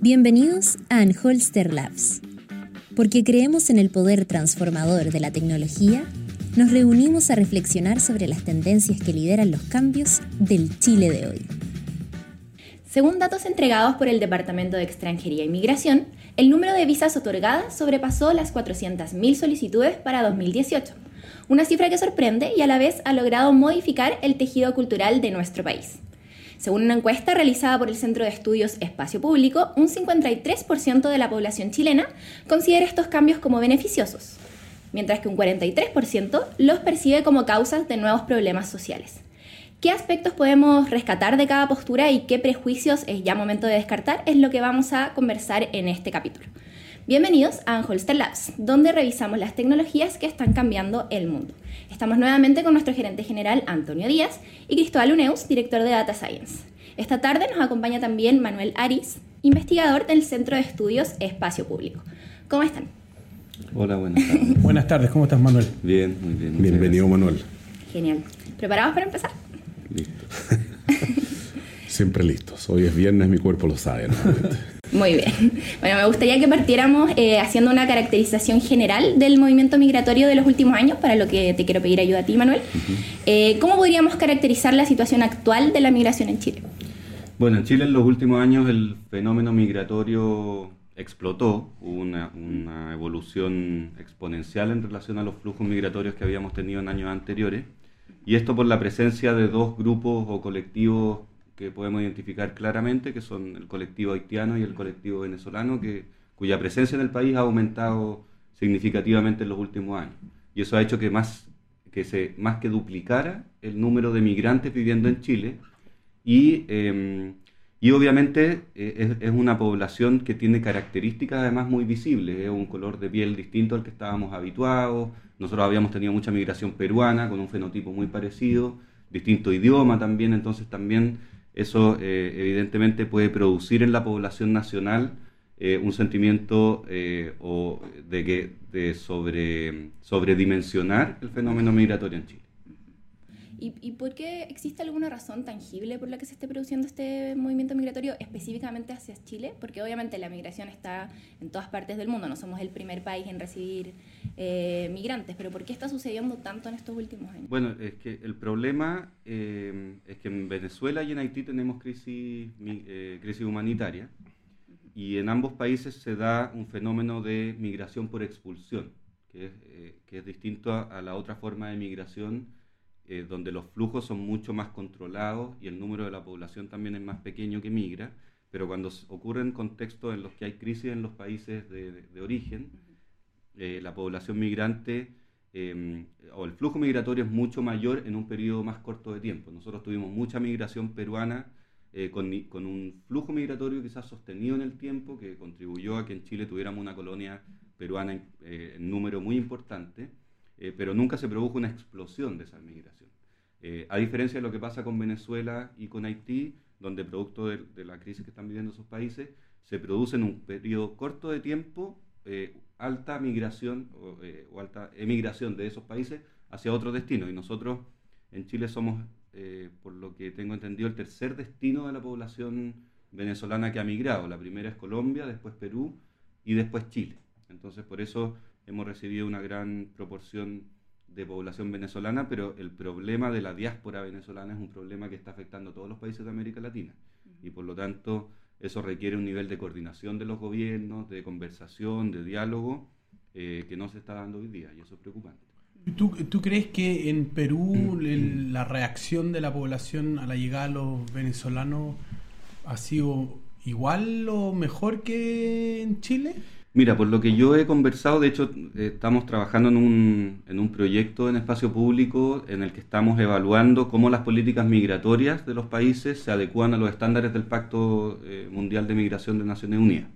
Bienvenidos a Anholster Labs. Porque creemos en el poder transformador de la tecnología, nos reunimos a reflexionar sobre las tendencias que lideran los cambios del Chile de hoy. Según datos entregados por el Departamento de Extranjería e Inmigración, el número de visas otorgadas sobrepasó las 400.000 solicitudes para 2018, una cifra que sorprende y a la vez ha logrado modificar el tejido cultural de nuestro país. Según una encuesta realizada por el Centro de Estudios Espacio Público, un 53% de la población chilena considera estos cambios como beneficiosos, mientras que un 43% los percibe como causas de nuevos problemas sociales. ¿Qué aspectos podemos rescatar de cada postura y qué prejuicios es ya momento de descartar? Es lo que vamos a conversar en este capítulo. Bienvenidos a Anholster Labs, donde revisamos las tecnologías que están cambiando el mundo. Estamos nuevamente con nuestro gerente general Antonio Díaz y Cristóbal Uneus, director de Data Science. Esta tarde nos acompaña también Manuel Aris, investigador del Centro de Estudios Espacio Público. ¿Cómo están? Hola, buenas tardes. buenas tardes, ¿cómo estás Manuel? Bien, muy bien. Bienvenido Manuel. Genial. ¿Preparados para empezar? Listo. Siempre listos. Hoy es viernes, mi cuerpo lo sabe. Muy bien. Bueno, me gustaría que partiéramos eh, haciendo una caracterización general del movimiento migratorio de los últimos años, para lo que te quiero pedir ayuda a ti, Manuel. Eh, ¿Cómo podríamos caracterizar la situación actual de la migración en Chile? Bueno, en Chile en los últimos años el fenómeno migratorio explotó, hubo una, una evolución exponencial en relación a los flujos migratorios que habíamos tenido en años anteriores. Y esto por la presencia de dos grupos o colectivos que podemos identificar claramente, que son el colectivo haitiano y el colectivo venezolano, que, cuya presencia en el país ha aumentado significativamente en los últimos años. Y eso ha hecho que más que, se, más que duplicara el número de migrantes viviendo en Chile. Y, em, y obviamente eh, es, es, una población que tiene características además muy visibles, es un color de piel distinto al que estábamos habituados, nosotros habíamos tenido mucha migración peruana con un fenotipo muy parecido, distinto idioma también, entonces también eso eh, evidentemente puede producir en la población nacional eh, un sentimiento eh, de que de sobre sobredimensionar el fenómeno migratorio en Chile. ¿Y, por qué existe alguna razón tangible por la que se esté produciendo este movimiento migratorio específicamente hacia Chile? Porque obviamente la migración está en todas partes del mundo, no somos el primer país en recibir eh, migrantes, pero ¿por qué está sucediendo tanto en estos últimos años? Bueno, es que el problema eh, es que en Venezuela y en Haití tenemos crisis, eh, crisis humanitaria y en ambos países se da un fenómeno de migración por expulsión, que es, que es distinto a, a la otra forma de migración eh, donde los flujos son mucho más controlados y el número de la población también es más pequeño que migra, pero cuando ocurren contextos en los que hay crisis en los países de, origen, eh, la población migrante em, o el flujo migratorio es mucho mayor en un periodo más corto de tiempo. Nosotros tuvimos mucha migración peruana eh, con, con, un flujo migratorio quizás sostenido en el tiempo que contribuyó a que en Chile tuviéramos una colonia peruana en número muy importante eh, pero nunca se produjo una explosión de esa migración. Eh, a diferencia de lo que pasa con Venezuela y con Haití, donde producto de, la crisis que están viviendo esos países, se produce en un periodo corto de tiempo eh, alta migración o, alta emigración de esos países hacia otro destino. Y nosotros en Chile somos, por lo que tengo entendido, el tercer destino de la población venezolana que ha migrado. La primera es Colombia, después Perú y después Chile. Entonces, por eso hemos recibido una gran proporción de población venezolana, pero el problema de la diáspora venezolana es un problema que está afectando a todos los países de América Latina. Y por lo tanto, eso requiere un nivel de coordinación de los gobiernos, de conversación, de diálogo, eh, que no se está dando hoy día, y eso es preocupante. ¿Tú, ¿Tú, crees que en Perú la reacción de la población a la llegada de los venezolanos ha sido igual o mejor que en Chile? Mira, por lo que yo he conversado, de hecho, estamos trabajando en un, en un proyecto en espacio público en el que estamos evaluando cómo las políticas migratorias de los países se adecuan a los estándares del Pacto eh, Mundial de Migración de Naciones Unidas.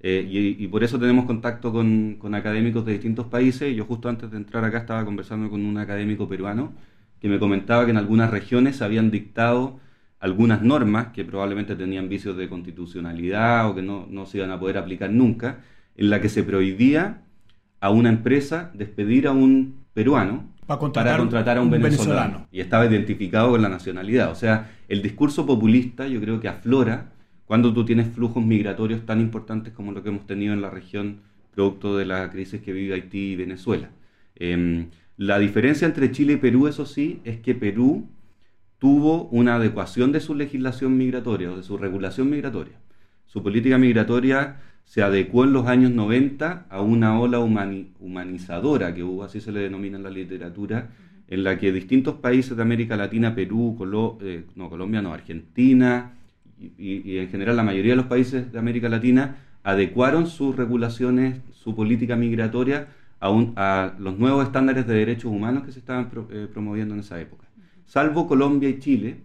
Eh, y, por eso tenemos contacto con, con, académicos de distintos países. Yo justo antes de entrar acá estaba conversando con un académico peruano que me comentaba que en algunas regiones se habían dictado algunas normas que probablemente tenían vicios de constitucionalidad o que no, no se iban a poder aplicar nunca en la que se prohibía a una empresa despedir a un peruano para contratar, a un, venezolano. Y estaba identificado con la nacionalidad. O sea, el discurso populista yo creo que aflora cuando tú tienes flujos migratorios tan importantes como lo que hemos tenido en la región producto de la crisis que vive Haití y Venezuela. Em, la diferencia entre Chile y Perú, eso sí, es que Perú tuvo una adecuación de su legislación migratoria o de su regulación migratoria. Su política migratoria se adecuó en los años 90 a una ola humanizadora que hubo, así se le denomina en la literatura, en la que distintos países de América Latina, Perú, eh, no, Colombia, no, Argentina y, en general la mayoría de los países de América Latina adecuaron sus regulaciones, su política migratoria a, a los nuevos estándares de derechos humanos que se estaban eh, promoviendo en esa época. Salvo Colombia y Chile,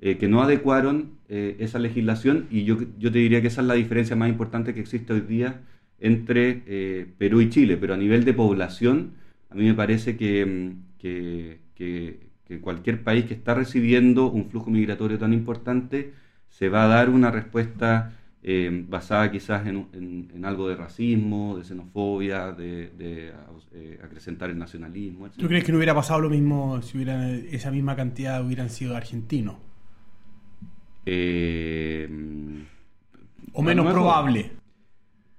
eh, que no adecuaron eh, esa legislación y yo, yo, te diría que esa es la diferencia más importante que existe hoy día entre eh, Perú y Chile, pero a nivel de población, a mí me parece que, mm, que, que, cualquier país que está recibiendo un flujo migratorio tan importante se va a dar una respuesta basada quizás en, en, algo de racismo, de xenofobia, de, de acrecentar el nacionalismo. ¿Tú crees que no hubiera pasado lo mismo si hubiera, esa misma cantidad hubieran sido argentinos? Eh, o menos probable.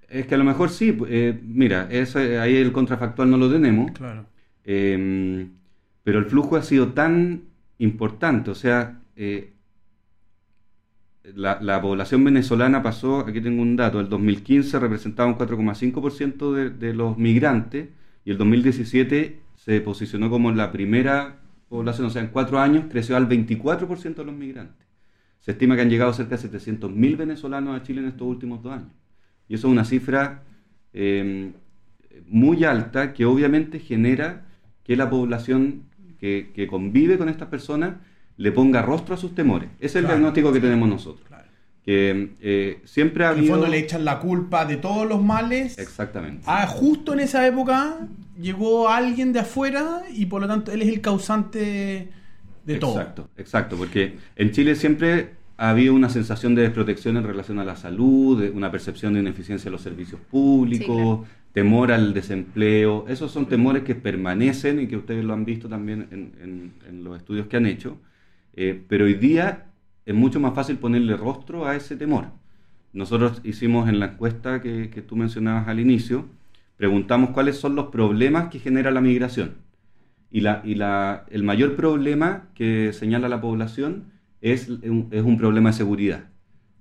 Es que a lo mejor sí. Eh, mira, ahí el contrafactual no lo tenemos. Claro. Em, pero el flujo ha sido tan importante. O sea, eh, la, población venezolana pasó, aquí tengo un dato, el 2015 representaba un 4,5% de, de los migrantes y el 2017 se posicionó como la primera población, o sea, en cuatro años creció al 24% de los migrantes. Se estima que han llegado cerca de 700.000 venezolanos a Chile en estos últimos dos años. Y eso es una cifra eh, muy alta que obviamente genera que la población que, convive con estas personas le ponga rostro a sus temores. Ese es el diagnóstico que tenemos nosotros. Que eh, siempre ha habido... En el fondo le echan la culpa de todos los males. Exactamente. Ah, justo en esa época llegó alguien de afuera y por lo tanto él es el causante exacto, Exacto, porque en Chile siempre ha habido una sensación de desprotección en relación a la salud, una percepción de ineficiencia de los servicios públicos, temor al desempleo. Esos son temores que permanecen y que ustedes lo han visto también en, los estudios que han hecho. Eh, pero hoy día es mucho más fácil ponerle rostro a ese temor. Nosotros hicimos en la encuesta que tú mencionabas al inicio, preguntamos cuáles son los problemas que genera la migración y, la, y la, el mayor problema que señala la población es un, es un problema de seguridad,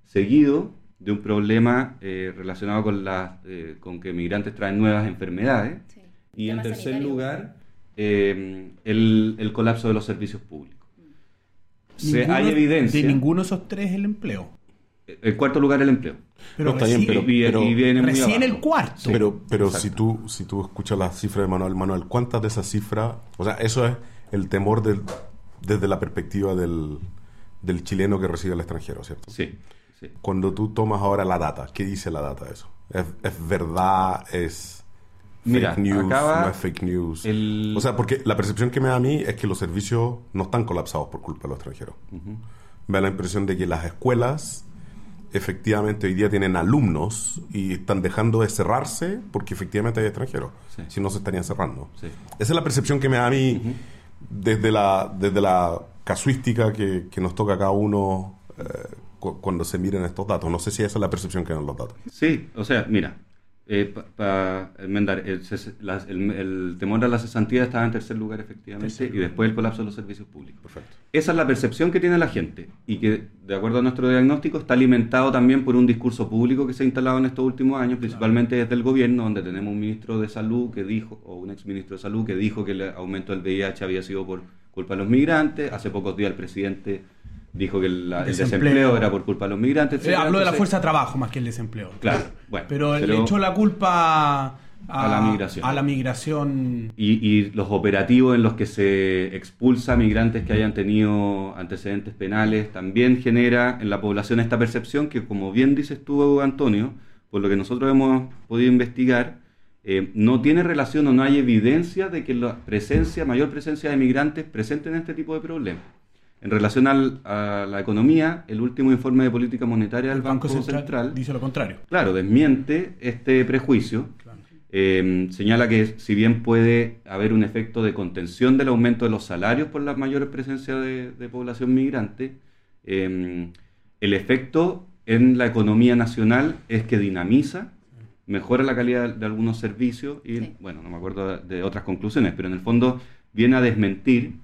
seguido de un problema eh, relacionado con, la, eh, con que migrantes traen nuevas enfermedades. Y en tercer lugar, eh, el, el, colapso de los servicios públicos. Se, hay evidencia. De ninguno de esos tres el empleo. El cuarto lugar el empleo. Pero, está bien, pero, viene recién el cuarto. Pero, pero si tú si tú escuchas la cifra de Manuel, Manuel, ¿cuántas de esas cifras? O sea, eso es el temor del, desde la perspectiva del, del chileno que reside al extranjero, ¿cierto? Sí, Cuando tú tomas ahora la data, ¿qué dice la data de eso? ¿Es, verdad? ¿Es fake news? ¿No es fake news? O sea, porque la percepción que me da a mí es que los servicios no están colapsados por culpa de los extranjeros. Me da la impresión de que las escuelas efectivamente hoy día tienen alumnos y están dejando de cerrarse porque efectivamente hay extranjeros. Si no, se estarían cerrando. Esa es la percepción que me da a mí desde, la, desde la casuística que, nos toca a cada uno eh, cuando se miren estos datos. No sé si esa es la percepción que dan los datos. Sí, o sea, mira, eh, para enmendar, el, temor a la cesantía estaba en tercer lugar efectivamente y después el colapso de los servicios públicos. Perfecto. Esa es la percepción que tiene la gente y que, de acuerdo a nuestro diagnóstico, está alimentado también por un discurso público que se ha instalado en estos últimos años, principalmente desde el gobierno, donde tenemos un ministro de salud que dijo, o un exministro de salud que dijo que el aumento del VIH había sido por culpa de los migrantes. Hace pocos días el presidente dijo que el, desempleo. era por culpa de los migrantes. Eh, habló de la fuerza de trabajo más que el desempleo. Claro, bueno. Pero, le echó la culpa a, la migración. A la migración. Y, los operativos en los que se expulsa migrantes que hayan tenido antecedentes penales también genera en la población esta percepción que, como bien dices tú, Antonio, por lo que nosotros hemos podido investigar, eh, no tiene relación o no hay evidencia de que la presencia, mayor presencia de migrantes presenten este tipo de problemas. En relación a la economía, el último informe de política monetaria del Banco, Central, dice lo contrario. Claro, desmiente este prejuicio. Eh, señala que si bien puede haber un efecto de contención del aumento de los salarios por la mayor presencia de, población migrante, eh, el efecto en la economía nacional es que dinamiza, mejora la calidad de algunos servicios y, bueno, no me acuerdo de otras conclusiones, pero en el fondo viene a desmentir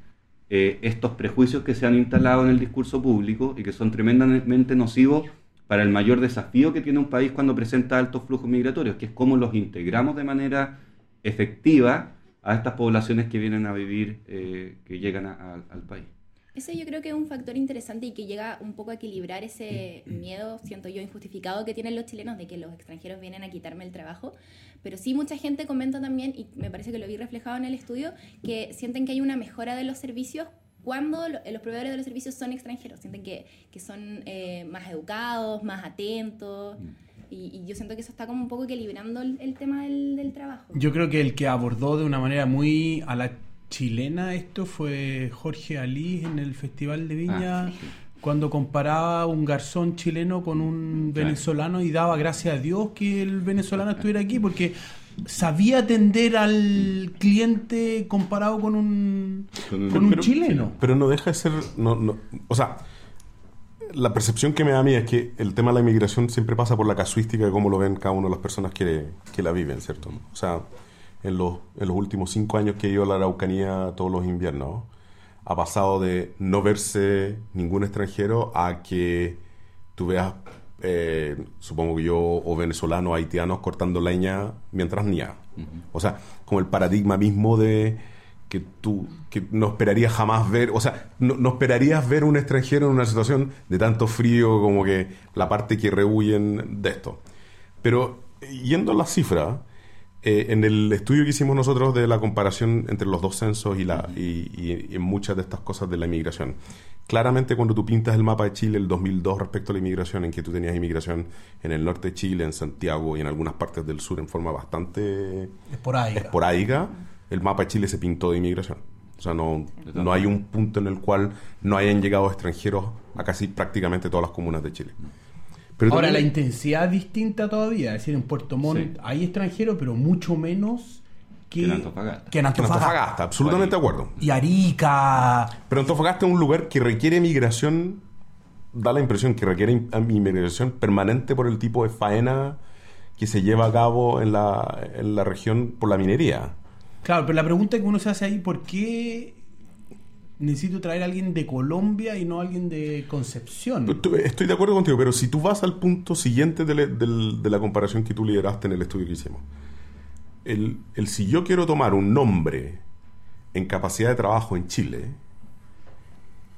eh, estos prejuicios que se han instalado en el discurso público y que son tremendamente nocivos para el mayor desafío que tiene un país cuando presenta altos flujos migratorios, que es cómo los integramos de manera efectiva a estas poblaciones que vienen a vivir, eh, que llegan al país. Ese yo creo que es un factor interesante y que llega un poco a equilibrar ese miedo, siento yo, injustificado que tienen los chilenos de que los extranjeros vienen a quitarme el trabajo. Pero sí mucha gente comenta también, y me parece que lo vi reflejado en el estudio, que sienten que hay una mejora de los servicios cuando los proveedores de los servicios son extranjeros. Sienten que, que son eh, más educados, más atentos. Mm. Y, yo siento que eso está como un poco equilibrando el, tema del, del, trabajo. Yo creo que el que abordó de una manera muy a la chilena esto fue Jorge Alí en el Festival de Viña. Ah, cuando comparaba un garzón chileno con un venezolano y daba gracias a Dios que el venezolano estuviera aquí porque sabía atender al cliente comparado con un, con un, chileno. Pero no deja de ser... No, no, o sea, la percepción que me da a mí es que el tema de la inmigración siempre pasa por la casuística de cómo lo ven cada una de las personas que, que la viven, ¿cierto? O sea, en los, en los últimos cinco años que he ido a la Araucanía todos los inviernos. Ha pasado de no verse ningún extranjero a que tú veas, eh, supongo que yo, o venezolanos, haitianos cortando leña mientras niega. O sea, como el paradigma mismo de que tú que no esperarías jamás ver, o sea, no, no, esperarías ver un extranjero en una situación de tanto frío como que la parte que rehuyen de esto. Pero yendo a las cifras, eh, en el estudio que hicimos nosotros de la comparación entre los dos censos y, la, y, en muchas de estas cosas de la inmigración, claramente cuando tú pintas el mapa de Chile el 2002 respecto a la inmigración, en que tú tenías inmigración en el norte de Chile, en Santiago y en algunas partes del sur en forma bastante esporádica, el mapa de Chile se pintó de inmigración. O sea, no, no hay un punto en el cual no hayan llegado extranjeros a casi prácticamente todas las comunas de Chile. Ahora, la intensidad es distinta todavía. Es decir, en Puerto Montt hay extranjeros, pero mucho menos que, en Antofagasta. Que en Antofagasta, absolutamente de acuerdo. Y Arica. Pero Antofagasta es un lugar que requiere migración, da la impresión que requiere inmigración permanente por el tipo de faena que se lleva a cabo en la, en la región por la minería. Claro, pero la pregunta que uno se hace ahí, ¿por qué necesito traer a alguien de Colombia y no a alguien de Concepción. Estoy de acuerdo contigo, pero si tú vas al punto siguiente de, la comparación que tú lideraste en el estudio que hicimos, el, si yo quiero tomar un nombre en capacidad de trabajo en Chile,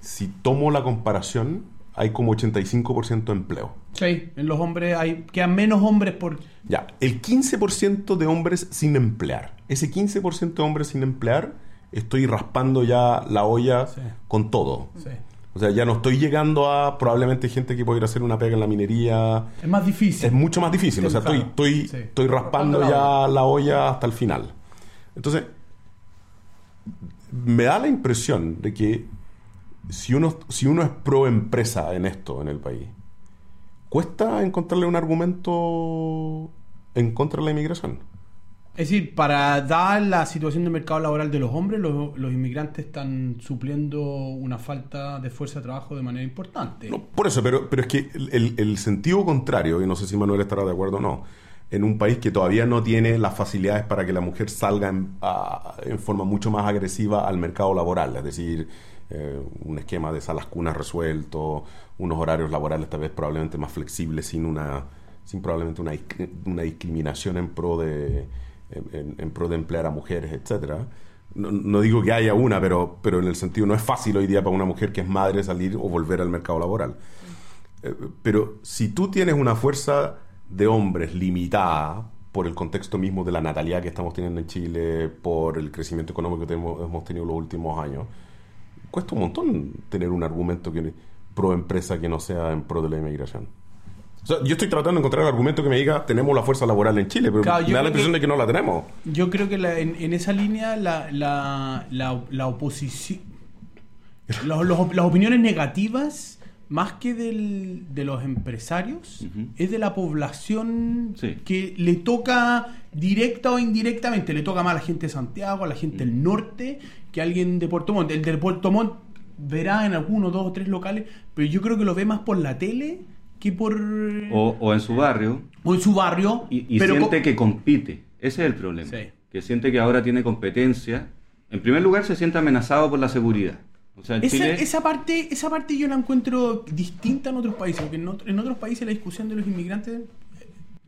si tomo la comparación, hay como 85% de empleo. Sí, en los hombres hay quedan menos hombres por... Ya, el 15% de hombres sin emplear. Ese 15% de hombres sin emplear estoy raspando ya la olla con todo. O sea, ya no estoy llegando a probablemente gente que puede ir a hacer una pega en la minería. Es más difícil. Es mucho más difícil. O sea, estoy, estoy, estoy raspando ya la olla hasta el final. Entonces, me da la impresión de que si uno, si uno es pro empresa en esto, en el país, cuesta encontrarle un argumento en contra de la inmigración. Es decir, para dar la situación del mercado laboral de los hombres, los, inmigrantes están supliendo una falta de fuerza de trabajo de manera importante. por eso, pero, pero es que el, sentido contrario, y no sé si Manuel estará de acuerdo o no, en un país que todavía no tiene las facilidades para que la mujer salga en, forma mucho más agresiva al mercado laboral, es decir, eh, un esquema de salas cunas resuelto, unos horarios laborales tal vez probablemente más flexibles, sin una sin probablemente una, una discriminación en pro de en, pro de emplear a mujeres, etcétera. No, digo que haya una, pero, pero en el sentido no es fácil hoy día para una mujer que es madre salir o volver al mercado laboral. Eh, pero si tú tienes una fuerza de hombres limitada por el contexto mismo de la natalidad que estamos teniendo en Chile, por el crecimiento económico que hemos tenido los últimos años, cuesta un montón tener un argumento que, pro empresa que no sea en pro de la inmigración yo estoy tratando de encontrar el argumento que me diga tenemos la fuerza laboral en Chile, pero me da la impresión de que no la tenemos. Yo creo que en, esa línea la, la, la, oposición, las opiniones negativas más que del, de los empresarios, es de la población que le toca directa o indirectamente, le toca más a la gente de Santiago, a la gente del norte, que a alguien de Puerto Montt. El de Puerto Montt verá en algunos, dos o tres locales, pero yo creo que lo ve más por la tele que por... O, en su barrio. O en su barrio. Y, siente que compite. Ese es el problema. Que siente que ahora tiene competencia. En primer lugar, se siente amenazado por la seguridad esa, parte, esa parte yo la encuentro distinta en otros países, porque en, otros países la discusión de los inmigrantes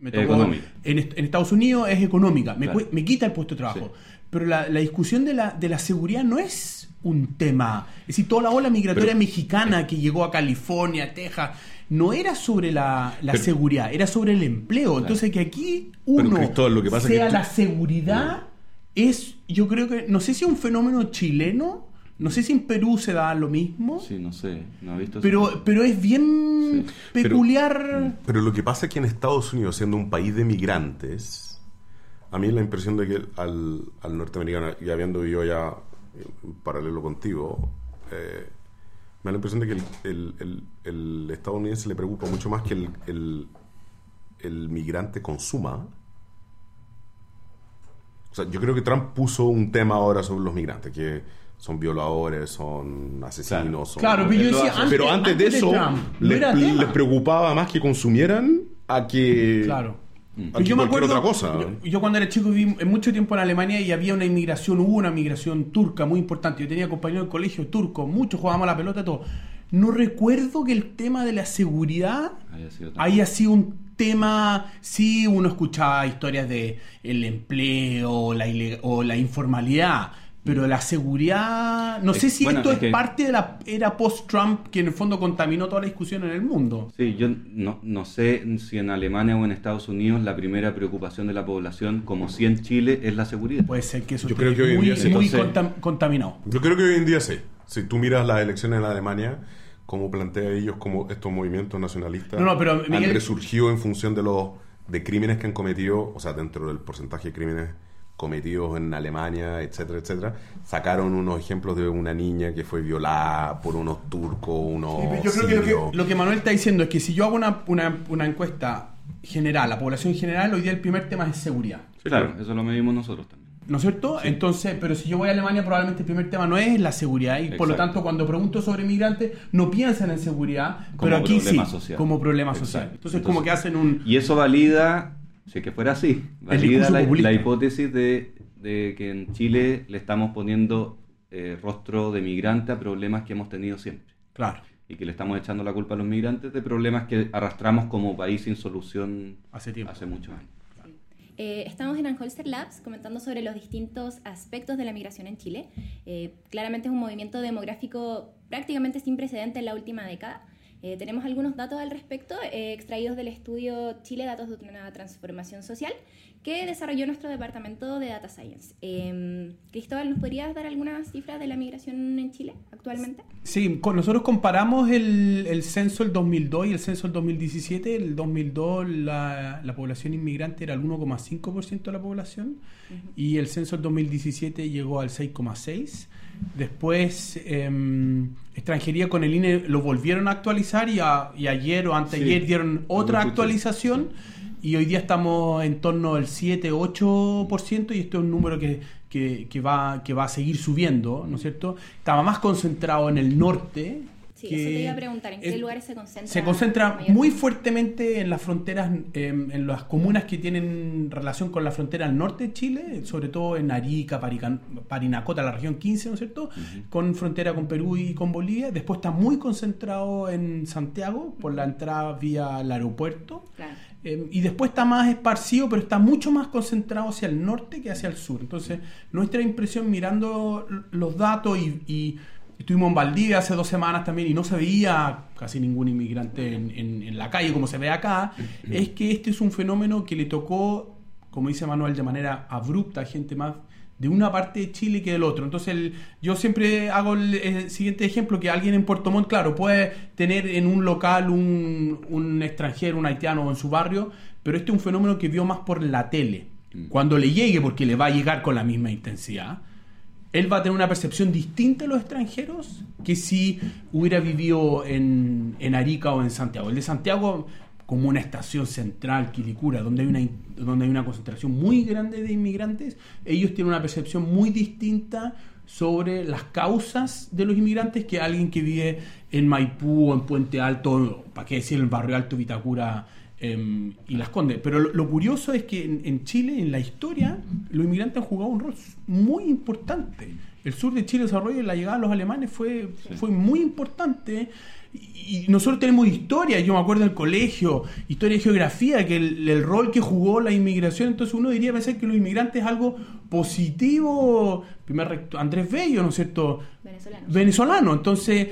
me económica. En, Estados Unidos es económica, me, quita el puesto de trabajo. Pero la, discusión de la, de la seguridad no es un tema. Es decir, toda la ola migratoria mexicana que llegó a California, Texas, no era sobre la, seguridad, era sobre el empleo. Entonces, que aquí uno lo que pasa sea la seguridad, es, yo creo que, no sé si es un fenómeno chileno no sé si en Perú se da lo mismo. Sí, no sé. No he visto pero, pero es bien peculiar. Pero, lo que pasa es que en Estados Unidos, siendo un país de migrantes, a mí la impresión de que al, norteamericano, y habiendo vivido ya en paralelo contigo, eh, me da la impresión de que el, el, estadounidense le preocupa mucho más que el, el migrante consuma. O sea, yo creo que Trump puso un tema ahora sobre los migrantes, que son violadores, son asesinos. Claro, pero, yo decía, pero antes, de eso les, preocupaba más que consumieran a que... Claro. A yo me acuerdo, otra cosa. Yo, cuando era chico viví mucho tiempo en Alemania y había una inmigración, hubo una inmigración turca muy importante. Yo tenía compañeros de colegio turcos, muchos jugábamos la pelota, todo. No recuerdo que el tema de la seguridad haya sido, un tema, sí uno escuchaba historias de el empleo la o la informalidad, pero la seguridad, no sé si esto es, parte de la era post-Trump que en el fondo contaminó toda la discusión en el mundo. Sí, yo no, no sé si en Alemania o en Estados Unidos la primera preocupación de la población, como si en Chile, es la seguridad. Puede ser que eso yo creo que hoy muy, en día muy contaminado. Yo creo que hoy en día sí. Si tú miras las elecciones en Alemania, cómo plantea ellos como estos movimientos nacionalistas no, pero, han resurgido en función de los de crímenes que han cometido, o sea, dentro del porcentaje de crímenes cometidos en Alemania, etcétera, etcétera, sacaron unos ejemplos de una niña que fue violada por unos turcos, unos... yo creo que lo, que Manuel está diciendo es que si yo hago una, una, encuesta general, la población general, hoy día el primer tema es seguridad. claro, eso lo medimos nosotros también. ¿No es cierto? Entonces, pero si yo voy a Alemania, probablemente el primer tema no es la seguridad. Y por lo tanto, cuando pregunto sobre migrantes, no piensan en seguridad, pero aquí sí, como problema social. Entonces, como que hacen un... Y eso valida si es que fuera así, valida la, hipótesis de, que en Chile le estamos poniendo eh, rostro de migrante a problemas que hemos tenido siempre. Claro. Y que le estamos echando la culpa a los migrantes de problemas que arrastramos como país sin solución hace, tiempo. hace muchos años. Eh, estamos en Anholster Labs comentando sobre los distintos aspectos de la migración en Chile. Eh, claramente es un movimiento demográfico prácticamente sin precedente en la última década. Eh, tenemos algunos datos al respecto eh, extraídos del estudio Chile Datos de una Transformación Social que desarrolló nuestro departamento de Data Science. Em, Cristóbal, ¿nos podrías dar algunas cifras de la migración en Chile actualmente? Sí, con, nosotros comparamos el, el, censo del 2002 y el censo del 2017. El 2002 la, la población inmigrante era el 1,5% de la población y el censo del 2017 llegó al 6,6%. Después, em, extranjería con el INE lo volvieron a actualizar y, ayer o anteayer dieron otra actualización y hoy día estamos en torno al 7-8% y esto es un número que, que, va, que va a seguir subiendo, ¿no es cierto? Estaba más concentrado en el norte, Sí, eso te iba a preguntar, ¿en qué lugares se concentra? Se concentra muy fuertemente en las fronteras, em, en las comunas que tienen relación con la frontera al norte de Chile, sobre todo en Arica, Parinacota, la región 15, ¿no es cierto? Con frontera con Perú y con Bolivia. Después está muy concentrado en Santiago, por la entrada vía el aeropuerto. Em, y después está más esparcido, pero está mucho más concentrado hacia el norte que hacia el sur. Entonces, nuestra impresión mirando los datos y Estuvimos en Valdivia hace dos semanas también y no se veía casi ningún inmigrante en, la calle como se ve acá. Es que este es un fenómeno que le tocó, como dice Manuel, de manera abrupta a gente más de una parte de Chile que del otro. Entonces yo siempre hago el, siguiente ejemplo, que alguien en Puerto Montt, claro, puede tener en un local un, un extranjero, un haitiano en su barrio, pero este es un fenómeno que vio más por la tele. Mm. Cuando le llegue, porque le va a llegar con la misma intensidad él va a tener una percepción distinta de los extranjeros que si hubiera vivido en, en Arica o en Santiago. El de Santiago como una estación central, Quilicura, donde hay, una, donde hay una concentración muy grande de inmigrantes, ellos tienen una percepción muy distinta sobre las causas de los inmigrantes que alguien que vive en Maipú o en Puente Alto, para qué decir, en el barrio Alto Vitacura em, y Las Condes. Pero lo, curioso es que en, Chile, en la historia, los inmigrantes han jugado un rol muy importante. El sur de Chile desarrollo y la llegada de los alemanes fue, fue muy importante y nosotros tenemos historia, yo me acuerdo del colegio, historia de geografía, que el, rol que jugó la inmigración, entonces uno diría pensar que los inmigrantes es algo positivo, primer Andrés Bello, ¿no es cierto? Venezolano. Venezolano, entonces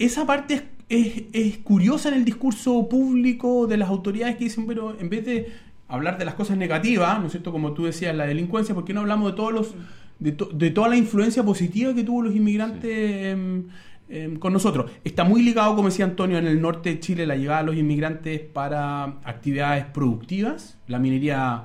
esa parte es, es, curiosa en el discurso público de las autoridades que dicen, pero en vez de hablar de las cosas negativas, ¿no es cierto? Como tú decías, la delincuencia, ¿por qué no hablamos de todos los... De, de toda la influencia positiva que tuvo los inmigrantes Em, con nosotros. Está muy ligado, como decía Antonio, en el norte de Chile la llegada de los inmigrantes para actividades productivas. La minería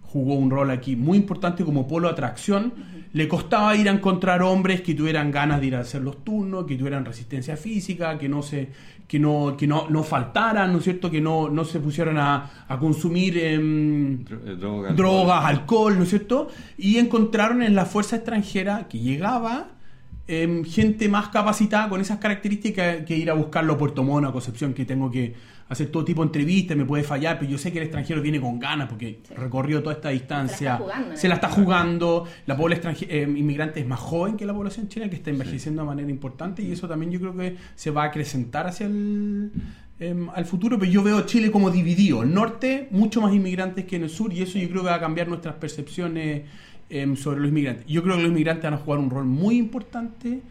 jugó un rol aquí muy importante como polo de atracción. Le costaba ir a encontrar hombres que tuvieran ganas de ir a hacer los turnos, que tuvieran resistencia física, que no se que no, que no, no faltaran, ¿no es cierto? Que no, no se pusieran a, a consumir em, eh, drogas, alcohol, ¿no es cierto? Y encontraron en la fuerza extranjera que llegaba Em, gente más capacitada con esas características que ir a buscarlo a Puerto Mono, a Concepción, que tengo que hacer todo tipo de entrevistas, me puede fallar, pero yo sé que el extranjero viene con ganas porque recorrió toda esta distancia, se la está jugando, la población em, inmigrante es más joven que la población china, que está envejeciendo de manera importante y eso también yo creo que se va a acrecentar hacia el em, al futuro, pero yo veo Chile como dividido, el norte mucho más inmigrantes que en el sur y eso yo creo que va a cambiar nuestras percepciones Em, sobre los inmigrantes. Yo creo que los inmigrantes van a jugar un rol muy importante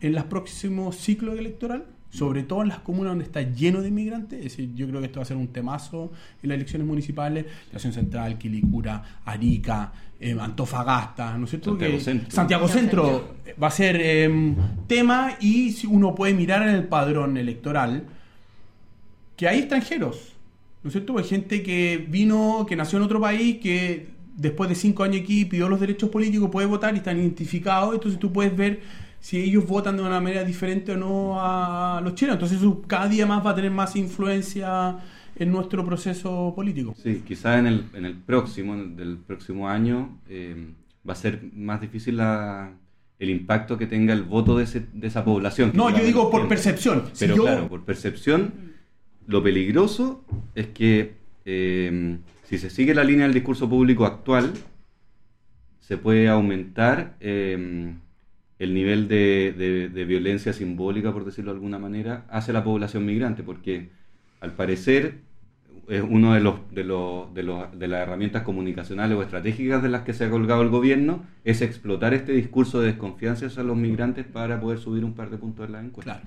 en los próximos ciclos electorales, sobre todo en las comunas donde está lleno de inmigrantes. Es decir, yo creo que esto va a ser un temazo en las elecciones municipales, Nación Central, Quilicura, Arica, em, Antofagasta, ¿no es cierto? Santiago, Centro. Santiago Centro va a ser em, tema y si uno puede mirar en el padrón electoral que hay extranjeros. ¿No es cierto? Hay gente que vino, que nació en otro país, que después de cinco años aquí pidió los derechos políticos, puede votar y están identificados, entonces tú puedes ver si ellos votan de una manera diferente o no a los chilenos. Entonces eso cada día más va a tener más influencia en nuestro proceso político. Sí, quizás en el, en el próximo, del próximo año, eh, va a ser más difícil la, el impacto que tenga el voto de, ese, de esa población. No, yo digo por percepción. Pero claro, por percepción, lo peligroso es que... Eh, si se sigue la línea del discurso público actual, se puede aumentar em, el nivel de, violencia simbólica, por decirlo de alguna manera, hacia la población migrante, porque al parecer es uno de, los, de, los, de, los, de las herramientas comunicacionales o estratégicas de las que se ha colgado el gobierno, es explotar este discurso de desconfianza hacia los migrantes para poder subir un par de puntos en la encuesta.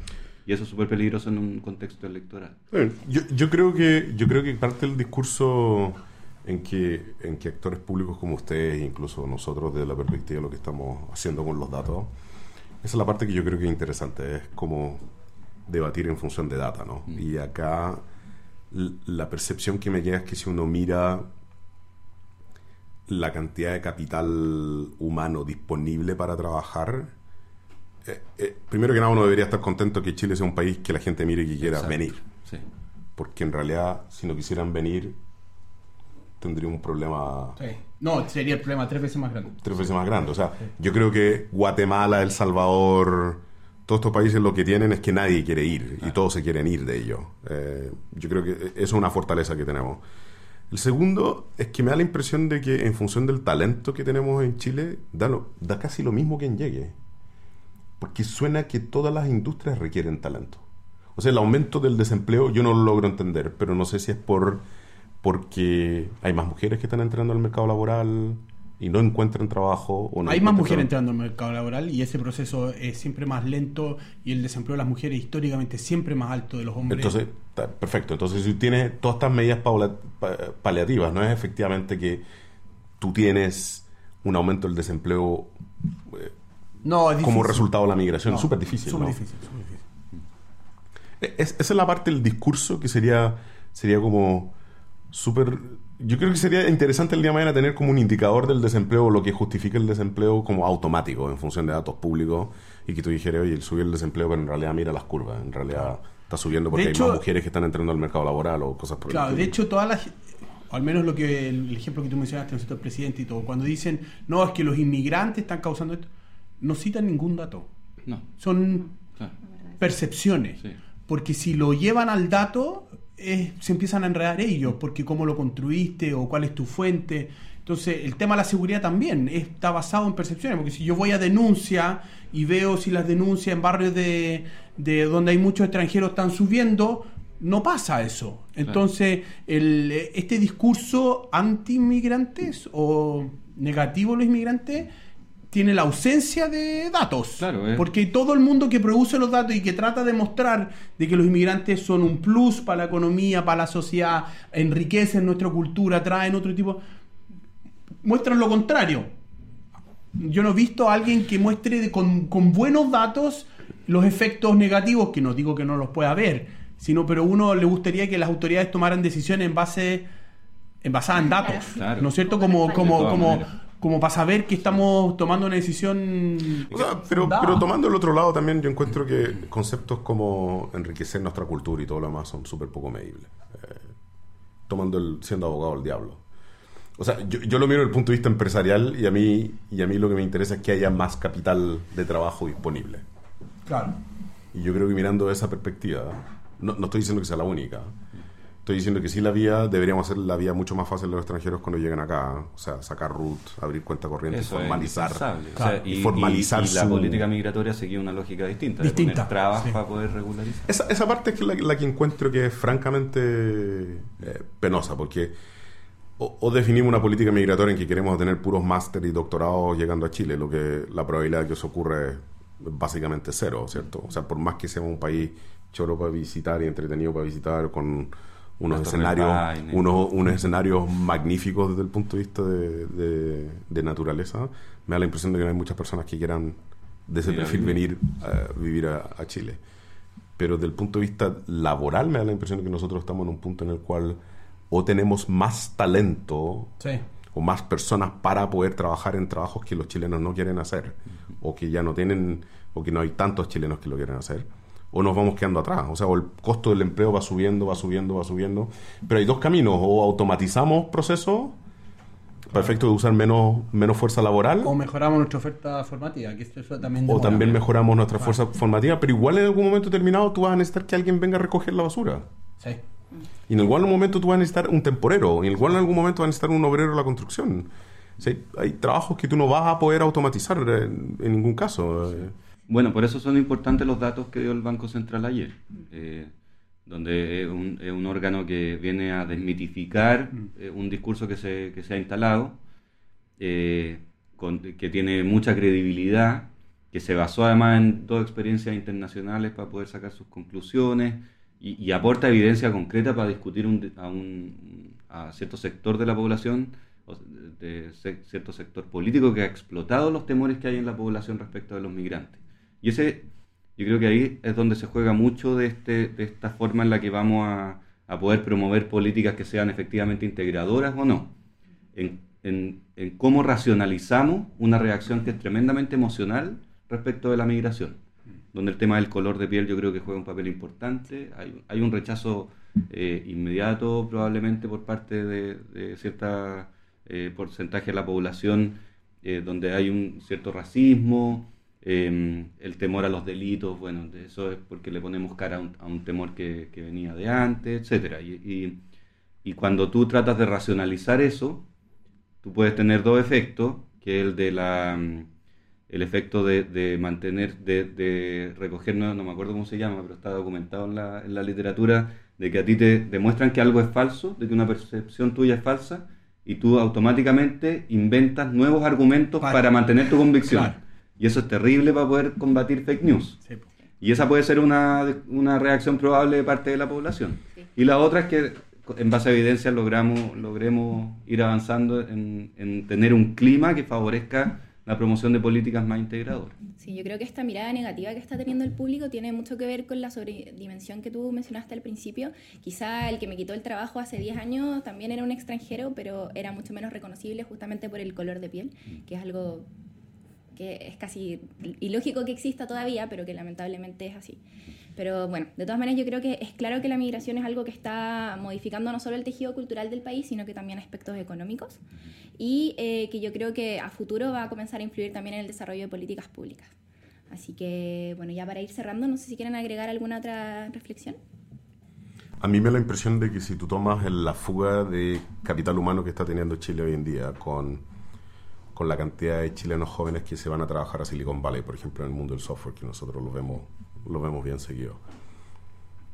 Y eso es súper peligroso en un contexto electoral. yo, yo, creo que, yo creo que parte del discurso en que, en que actores públicos como ustedes, incluso nosotros desde la perspectiva de lo que estamos haciendo con los datos, esa es la parte que yo creo que es interesante, es como debatir en función de data, ¿no? Mm. Y acá la percepción que me queda es que si uno mira la cantidad de capital humano disponible para trabajar, eh, eh, primero que nada uno debería estar contento que Chile sea un país que la gente mire y que quiera venir. Porque en realidad, si no quisieran venir, tendría un problema. No, sería el problema tres veces más grande. Tres veces más grande. O sea, yo creo que Guatemala, El Salvador, todos estos países lo que tienen es que nadie quiere ir y todos se quieren ir de ellos. Eh, yo creo que eso es una fortaleza que tenemos. El segundo es que me da la impresión de que en función del talento que tenemos en Chile, da, da casi lo mismo quien llegue. Porque suena que todas las industrias requieren talento. O sea, el aumento del desempleo yo no lo logro entender, pero no sé si es por porque hay más mujeres que están entrando al mercado laboral y no encuentran trabajo. O hay más mujeres entrando al mercado laboral y ese proceso es siempre más lento y el desempleo de las mujeres históricamente siempre más alto de los hombres. Entonces, perfecto. Entonces, si tienes todas estas medidas paliativas, no es efectivamente que tú tienes un aumento del desempleo eh, no, como resultado de la migración. es súper difícil. Súper difícil, difícil. esa es la parte del discurso que sería, sería como súper yo creo que sería interesante el día de mañana tener como un indicador del desempleo, lo que justifique el desempleo como automático en función de datos públicos y que tú dijeras, oye, subir el desempleo, pero en realidad mira las curvas, en realidad está subiendo porque hay más mujeres que están entrando al mercado laboral o cosas por el Claro, de hecho, todas las. Al menos lo que el ejemplo que tú mencionaste, el presidente y todo, cuando dicen, no, es que los inmigrantes están causando esto, no citan ningún dato. No. Son percepciones. Porque si lo llevan al dato, se empiezan a enredar ellos, porque cómo lo construiste o cuál es tu fuente. Entonces, el tema de la seguridad también está basado en percepciones, porque si yo voy a denuncia y veo si las denuncias en barrios de, de donde hay muchos extranjeros están subiendo, no pasa eso. Entonces, el, este discurso anti-inmigrantes o negativo a los inmigrantes tiene la ausencia de datos. Claro, eh. Porque todo el mundo que produce los datos y que trata de mostrar de que los inmigrantes son un plus para la economía, para la sociedad, enriquecen nuestra cultura, traen otro tipo, muestran lo contrario. Yo no he visto a alguien que muestre con, buenos datos los efectos negativos, que no digo que no los pueda ver, sino pero uno le gustaría que las autoridades tomaran decisiones en base en basadas en datos, ¿no es cierto? Como, como, como, como para saber que estamos tomando una decisión. pero, pero tomando el otro lado también, yo encuentro que conceptos como enriquecer nuestra cultura y todo lo demás son súper poco medibles. Eh, tomando el, siendo abogado del diablo. O sea, yo, yo, lo miro desde el punto de vista empresarial y a, mí, y a mí lo que me interesa es que haya más capital de trabajo disponible. Claro. Y yo creo que mirando esa perspectiva, no, no estoy diciendo que sea la única, Estoy diciendo que sí la vía, deberíamos hacer la vía mucho más fácil a los extranjeros cuando lleguen acá. O sea, sacar root, abrir cuenta corriente, formalizar. y, formalizar y, la política migratoria seguía una lógica distinta. Distinta. De trabas para poder regularizar. Esa, esa parte es la, que encuentro que es francamente eh, penosa, porque o, definimos una política migratoria en que queremos tener puros máster y doctorados llegando a Chile, lo que la probabilidad de que eso ocurra es básicamente cero, ¿cierto? O sea, por más que sea un país choro para visitar y entretenido para visitar, con unos escenarios, unos, unos escenarios magníficos desde el punto de vista de, de, naturaleza, me da la impresión de que no hay muchas personas que quieran de ese perfil venir a vivir a, Chile. Pero desde el punto de vista laboral me da la impresión de que nosotros estamos en un punto en el cual o tenemos más talento o más personas para poder trabajar en trabajos que los chilenos no quieren hacer o que ya no tienen o que no hay tantos chilenos que lo quieren hacer o nos vamos quedando atrás. O sea, o el costo del empleo va subiendo, va subiendo, va subiendo. Pero hay dos caminos, o automatizamos procesos para efecto de usar menos, menos fuerza laboral. O mejoramos nuestra oferta formativa, que también O también mejoramos nuestra fuerza formativa, pero igual en algún momento determinado tú vas a necesitar que alguien venga a recoger la basura. Sí. Y en algún momento tú vas a necesitar un temporero, y en igual en algún momento vas a necesitar un obrero de la construcción. hay trabajos que tú no vas a poder automatizar en, en ningún caso. Bueno, por eso son importantes los datos que dio el Banco Central ayer, eh, donde es un, órgano que viene a desmitificar mm. eh, un discurso que se, que se ha instalado, eh, que tiene mucha credibilidad, que se basó además en dos experiencias internacionales para poder sacar sus conclusiones y, aporta evidencia concreta para discutir a, un, a cierto sector de la población de cierto sector político que ha explotado los temores que hay en la población respecto de los migrantes. Y ese, yo creo que ahí es donde se juega mucho de, este, de esta forma en la que vamos a, poder promover políticas que sean efectivamente integradoras o no. En, cómo racionalizamos una reacción que es tremendamente emocional respecto de la migración, donde el tema del color de piel yo creo que juega un papel importante. Hay, un rechazo eh, inmediato probablemente por parte de, de cierto eh, porcentaje de la población eh, donde hay un cierto racismo, Em, el temor a los delitos, bueno, eso es porque le ponemos cara a un, temor que, venía de antes, etc. Y, y, cuando tú tratas de racionalizar eso, tú puedes tener dos efectos, que es el de la el efecto de, mantener, de, recoger, no, me acuerdo cómo se llama, pero está documentado en la, en la, literatura, de que a ti te demuestran que algo es falso, de que una percepción tuya es falsa, y tú automáticamente inventas nuevos argumentos para, mantener tu convicción. Y eso es terrible para poder combatir fake news. Y esa puede ser una, una, reacción probable de parte de la población. Y la otra es que en base a evidencia logramos, logremos ir avanzando en, en, tener un clima que favorezca la promoción de políticas más integradoras. Sí, yo creo que esta mirada negativa que está teniendo el público tiene mucho que ver con la sobredimensión que tú mencionaste al principio. Quizá el que me quitó el trabajo hace 10 años también era un extranjero, pero era mucho menos reconocible justamente por el color de piel, que es algo que es casi ilógico que exista todavía, pero que lamentablemente es así. Pero bueno, de todas maneras yo creo que es claro que la migración es algo que está modificando no solo el tejido cultural del país, sino que también aspectos económicos y eh, que yo creo que a futuro va a comenzar a influir también en el desarrollo de políticas públicas. Así que bueno, ya para ir cerrando, no sé si quieren agregar alguna otra reflexión. A mí me da la impresión de que si tú tomas la fuga de capital humano que está teniendo Chile hoy en día con, con la cantidad de chilenos jóvenes que se van a trabajar a Silicon Valley, por ejemplo, en el mundo del software, que nosotros lo vemos lo vemos bien seguido.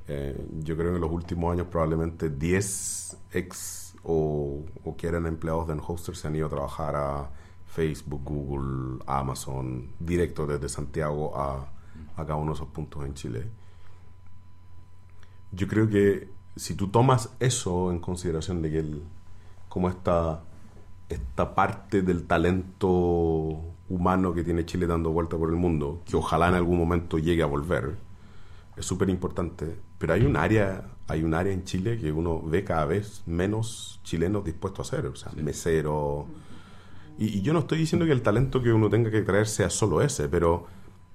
Eh, yo creo que en los últimos años probablemente 10 ex o, que eran empleados de Enhoster se han ido a trabajar a Facebook, Google, Amazon, directo desde Santiago a, a cada uno de esos puntos en Chile. Yo creo que si tú tomas eso en consideración de que el, como esta, esta parte del talento humano que tiene Chile dando vuelta por el mundo, que ojalá en algún momento llegue a volver, es súper importante. Pero hay un área, hay un área en Chile que uno ve cada vez menos chilenos dispuestos a hacer, o sea, mesero. Y, yo no estoy diciendo que el talento que uno tenga que traer sea solo ese, pero,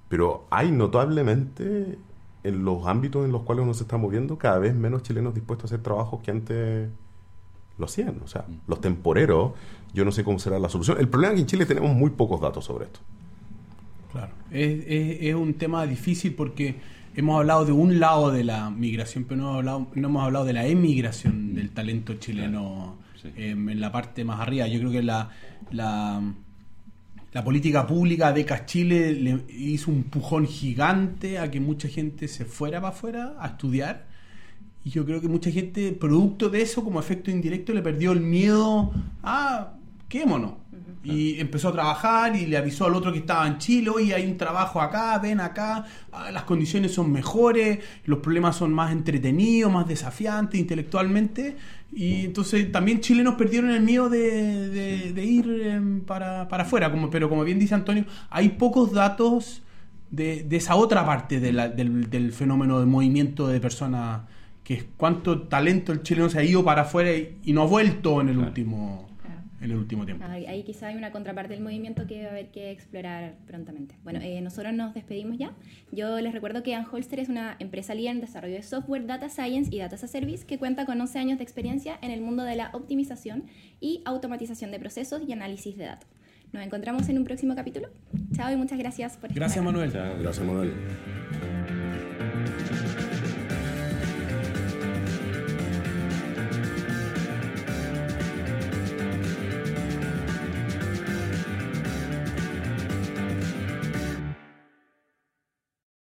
pero hay notablemente en los ámbitos en los cuales uno se está moviendo cada vez menos chilenos dispuestos a hacer trabajos que antes lo hacían. O sea, los temporeros, yo no sé cómo será la solución. El problema es que en Chile tenemos muy pocos datos sobre esto. Claro, es, es, un tema difícil porque hemos hablado de un lado de la migración, pero no, hablado, no hemos hablado de la emigración del talento chileno em, en la parte más arriba. Yo creo que la, la, la política pública de Chile le hizo un pujón gigante a que mucha gente se fuera para afuera a estudiar y yo creo que mucha gente, producto de eso, como efecto indirecto, le perdió el miedo a, quémonos. Y empezó a trabajar y le avisó al otro que estaba en Chile, oye, hay un trabajo acá, ven acá, ah, las condiciones son mejores, los problemas son más entretenidos, más desafiantes intelectualmente. Y entonces también chilenos perdieron el miedo de, ir em, para, para afuera. Como, pero como bien dice Antonio, hay pocos datos de, esa otra parte del, del fenómeno de movimiento de personas que es cuánto talento el chileno se ha ido para afuera y, no ha vuelto en el último en el último tiempo. Ahí, quizá hay una contraparte del movimiento que va a haber que explorar prontamente. Bueno, eh, nosotros nos despedimos ya. Yo les recuerdo que Anholster es una empresa líder en desarrollo de software, data science y data as a service que cuenta con 11 años de experiencia en el mundo de la optimización y automatización de procesos y análisis de datos. Nos encontramos en un próximo capítulo. Chao y muchas gracias por estar Gracias, Manuel. Gracias, Manuel.